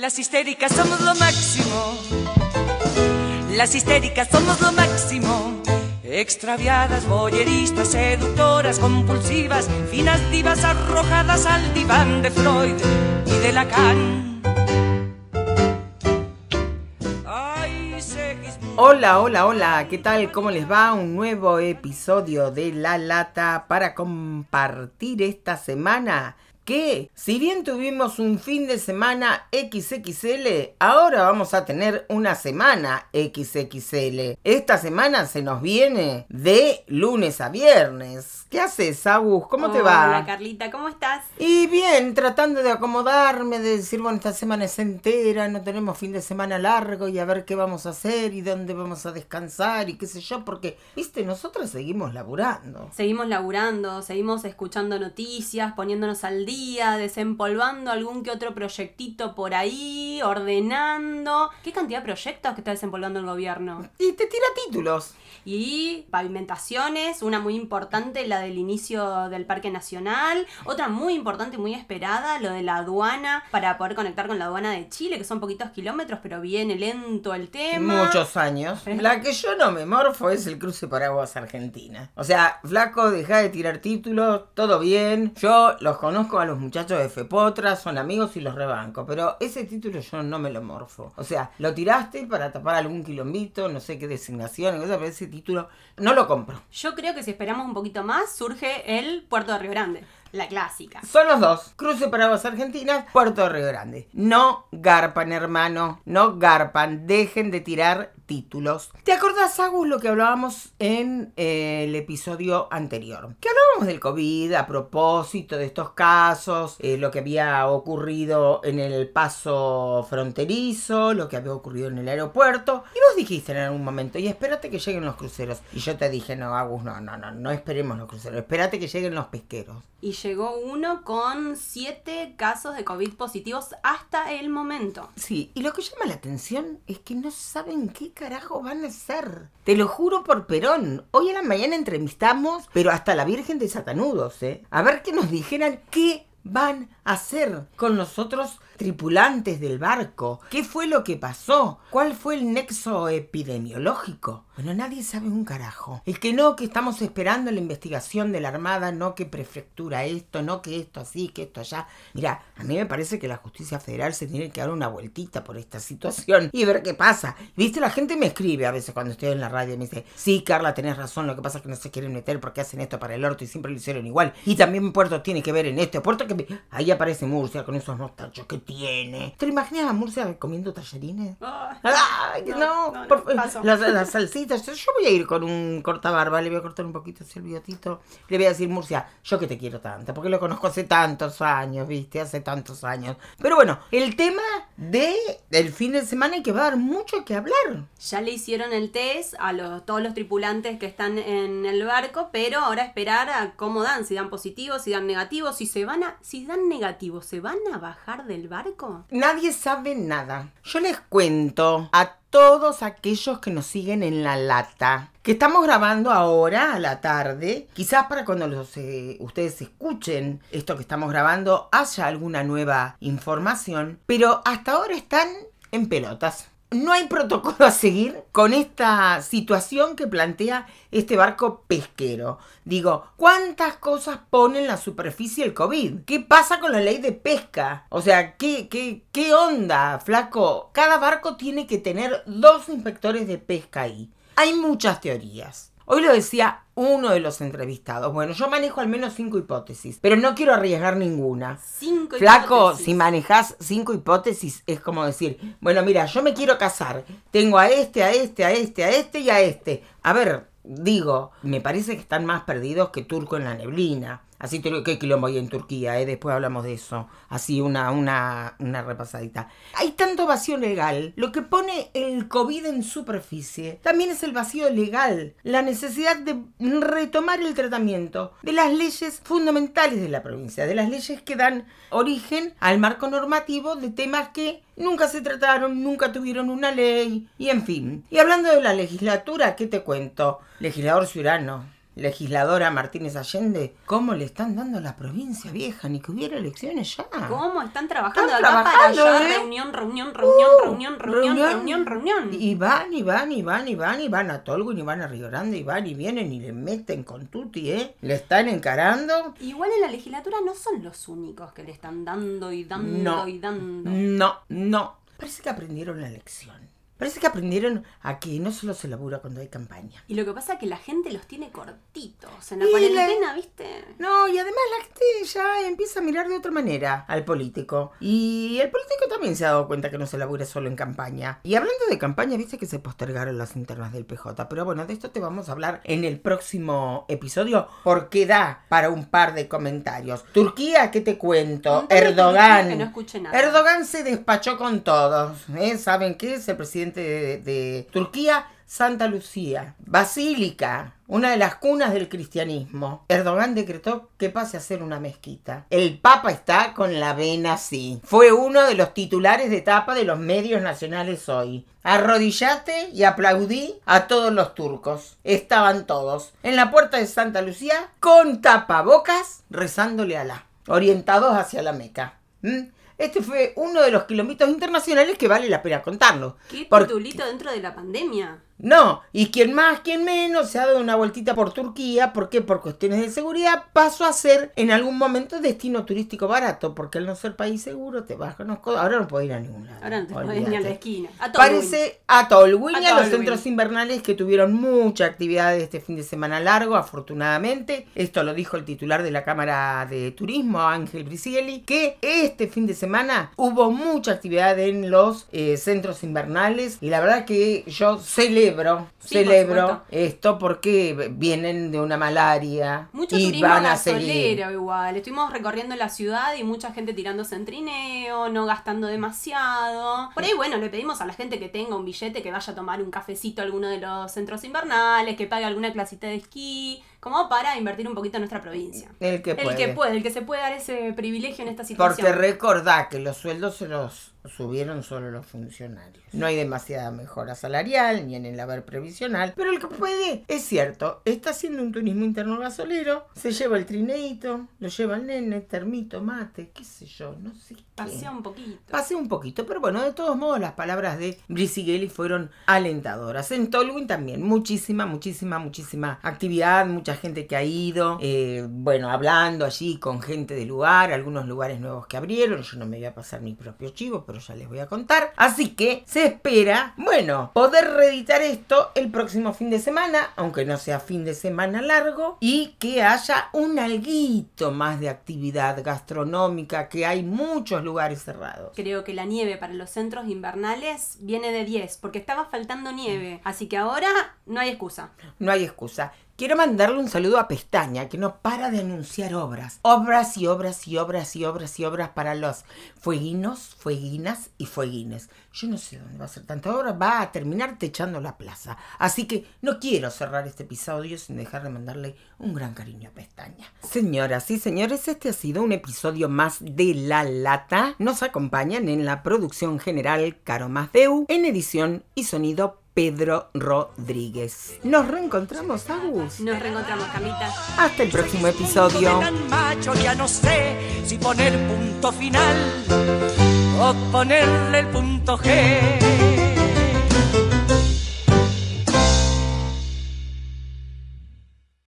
Las histéricas somos lo máximo. Las histéricas somos lo máximo. Extraviadas, boyeristas, seductoras, compulsivas, finas divas arrojadas al diván de Freud y de Lacan. Hola, hola, hola, ¿qué tal? ¿Cómo les va? Un nuevo episodio de La Lata para compartir esta semana que si bien tuvimos un fin de semana XXL, ahora vamos a tener una semana XXL. Esta semana se nos viene de lunes a viernes. ¿Qué haces, Agus? ¿Cómo te va? Hola, Carlita, ¿cómo estás? Y bien, tratando de acomodarme, de decir, bueno, esta semana es entera, no tenemos fin de semana largo y a ver qué vamos a hacer y dónde vamos a descansar y qué sé yo, porque, viste, nosotros seguimos laburando. Seguimos laburando, seguimos escuchando noticias, poniéndonos al día desempolvando algún que otro proyectito por ahí, ordenando. ¿Qué cantidad de proyectos que está desempolvando el gobierno? Y te tira títulos. Y pavimentaciones, una muy importante, la del inicio del Parque Nacional, otra muy importante y muy esperada, lo de la aduana, para poder conectar con la aduana de Chile, que son poquitos kilómetros, pero viene lento el tema. Muchos años. La que yo no me morfo es el cruce por aguas argentina. O sea, flaco, deja de tirar títulos, todo bien. Yo los conozco a los muchachos de Fepotra, son amigos y los rebanco. Pero ese título yo no me lo morfo. O sea, lo tiraste para tapar algún quilombito, no sé qué designación, pero ese título no lo compro. Yo creo que si esperamos un poquito más, surge el Puerto de Río Grande. La clásica. Son los dos. Cruce para vos Argentinas, Puerto Río Grande. No garpan, hermano. No garpan. Dejen de tirar títulos. ¿Te acordás, Agus, lo que hablábamos en eh, el episodio anterior? Que hablábamos del COVID a propósito de estos casos, eh, lo que había ocurrido en el paso fronterizo, lo que había ocurrido en el aeropuerto. Y vos dijiste en algún momento, y espérate que lleguen los cruceros. Y yo te dije, no, Agus, no, no, no, no esperemos los cruceros, espérate que lleguen los pesqueros. Y llegó uno con siete casos de COVID positivos hasta el momento. Sí, y lo que llama la atención es que no saben qué carajo van a hacer? Te lo juro por Perón. Hoy a la mañana entrevistamos, pero hasta la Virgen de Satanudos, ¿eh? A ver que nos dijeran qué van a hacer con nosotros tripulantes del barco? ¿Qué fue lo que pasó? ¿Cuál fue el nexo epidemiológico? Bueno, nadie sabe un carajo. Es que no, que estamos esperando la investigación de la Armada, no que prefectura esto, no que esto así, que esto allá. Mira, a mí me parece que la justicia federal se tiene que dar una vueltita por esta situación y ver qué pasa. Viste, la gente me escribe a veces cuando estoy en la radio y me dice, sí, Carla, tenés razón, lo que pasa es que no se quieren meter porque hacen esto para el orto y siempre lo hicieron igual. Y también Puerto tiene que ver en esto. Puerto que... Ahí aparece Murcia con esos mostachos que tiene. ¿Te imaginas a Murcia comiendo tallarines? Ay, no, las, salsitas. Yo voy a ir con un cortabarba, le voy a cortar un poquito así el biotito. Le voy a decir, Murcia, yo que te quiero tanto, porque lo conozco hace tantos años, viste, hace tantos años. Pero bueno, el tema de el fin de semana y que va a dar mucho que hablar. Ya le hicieron el test a los, todos los tripulantes que están en el barco, pero ahora esperar a cómo dan, si dan positivos, si dan negativos, si se van a, si dan negativos, ¿se van a bajar del barco? Nadie sabe nada. Yo les cuento a todos aquellos que nos siguen en la lata. Que estamos grabando ahora a la tarde. Quizás para cuando los, eh, ustedes escuchen esto que estamos grabando haya alguna nueva información. Pero hasta ahora están en pelotas no hay protocolo a seguir con esta situación que plantea este barco pesquero. Digo, ¿cuántas cosas pone en la superficie el COVID? ¿Qué pasa con la ley de pesca? O sea, ¿qué, qué, qué onda, flaco? Cada barco tiene que tener dos inspectores de pesca ahí. Hay muchas teorías. Hoy lo decía uno de los entrevistados. Bueno, yo manejo al menos cinco hipótesis, pero no quiero arriesgar ninguna. Cinco Flaco, si manejas cinco hipótesis, es como decir, bueno, mira, yo me quiero casar. Tengo a este, a este, a este, a este y a este. A ver, digo, me parece que están más perdidos que Turco en la neblina. Así que quilombo hay en Turquía, ¿eh? después hablamos de eso. Así una, una, una repasadita. Hay tanto vacío legal. Lo que pone el COVID en superficie también es el vacío legal. La necesidad de retomar el tratamiento de las leyes fundamentales de la provincia, de las leyes que dan origen al marco normativo de temas que nunca se trataron, nunca tuvieron una ley, y en fin. Y hablando de la legislatura, ¿qué te cuento? Legislador ciudadano legisladora Martínez Allende, cómo le están dando a la provincia vieja, ni que hubiera elecciones ya. ¿Cómo están trabajando Están acá trabajando, para allá? ¿eh? Reunión, reunión, reunión, Uh, reunión, reunión, reunión, reunión. Y van, y van, y van, y van, y van a Tolwyn, y van a Río Grande, y van, y vienen, y le meten con tutti, ¿eh? Le están encarando. Igual en la legislatura no son los únicos que le están dando y dando No. y dando. No, no. Parece que aprendieron la lección. Parece que aprendieron a que no solo se labura cuando hay campaña. Y lo que pasa es que la gente los tiene cortitos. En la Y cuarentena, ¿viste? No, y además la gente ya empieza a mirar de otra manera al político. Y el político también se ha dado cuenta que no se labura solo en campaña. Y hablando de campaña, viste que se postergaron las internas del PJ. Pero bueno, de esto te vamos a hablar en el próximo episodio porque da para un par de comentarios. Turquía, ¿qué te cuento? Erdogan. Que no escuché nada. Erdogan se despachó con todos. ¿eh? ¿Saben qué? Es el presidente de, Turquía. Santa Lucía, Basílica, una de las cunas del cristianismo. Erdogan decretó que pase a ser una mezquita. El Papa está con la vena así. Fue uno de los titulares de tapa de los medios nacionales hoy. Arrodillate y aplaudí a todos los turcos. Estaban todos en la puerta de Santa Lucía con tapabocas rezándole a la, orientados hacia la Meca. ¿Mm? Este fue uno de los kilómetros internacionales que vale la pena contarlo. ¿Qué titulito dentro de la pandemia? No, y quien más, quien menos se ha dado una vueltita por Turquía, ¿por qué? Por cuestiones de seguridad, pasó a ser en algún momento destino turístico barato, porque al no ser país seguro te bajan los codos. Ahora no puedo ir a ningún lado. Ahora no te puedes olvídate. ni a la esquina. A. Parece a Tolwyn A a los centros invernales que tuvieron mucha actividad este fin de semana largo, afortunadamente. Esto lo dijo el titular de la Cámara de Turismo, Ángel Brisieli, que este fin de semana hubo mucha actividad en los eh, centros invernales y la verdad que yo celebro, Sí, celebro supuesto. esto porque vienen de una malaria Mucho y turismo van a seguir. igual. Estuvimos recorriendo la ciudad y mucha gente tirándose en trineo, no gastando demasiado. Por ahí, bueno, le pedimos a la gente que tenga un billete que vaya a tomar un cafecito a alguno de los centros invernales, que pague alguna clasita de esquí, como para invertir un poquito en nuestra provincia. El que El puede. que puede, el que se puede dar ese privilegio en esta situación. Porque recordá que los sueldos se los subieron solo los funcionarios. No hay demasiada mejora salarial ni en el haber previsional, pero el que puede, es cierto, está haciendo un turismo interno gasolero, se lleva el trineito, lo lleva el nene, termito, mate, qué sé yo, no sé qué. Pasea un poquito. Pasé un poquito, pero bueno, de todos modos las palabras de Brisigeli fueron alentadoras. En Tolwyn también, muchísima, muchísima, muchísima actividad, mucha gente que ha ido, eh, bueno, hablando allí con gente del lugar, algunos lugares nuevos que abrieron, yo no me voy a pasar mi propio chivo, pero ya les voy a contar. Así que se espera, bueno, poder reeditar esto el próximo fin de semana, aunque no sea fin de semana largo, y que haya un alguito más de actividad gastronómica, que hay muchos lugares cerrados. Creo que la nieve para los centros invernales viene de 10, porque estaba faltando nieve. Así que ahora no hay excusa. No hay excusa. Quiero mandarle un saludo a Pestaña, que no para de anunciar obras. Obras y obras y obras y obras y obras para los fueguinos, fueguinas y fueguines. Yo no sé dónde va a ser tanta obra, va a terminar techando la plaza. Así que no quiero cerrar este episodio sin dejar de mandarle un gran cariño a Pestaña. Señoras y señores, este ha sido un episodio más de La Lata. Nos acompañan en la producción general Caro Masdeu, en edición y sonido Pedro Rodríguez. Nos reencontramos, Agus. Nos reencontramos, Camita. Hasta el próximo episodio. Macho ya no sé si poner punto final o ponerle el punto G.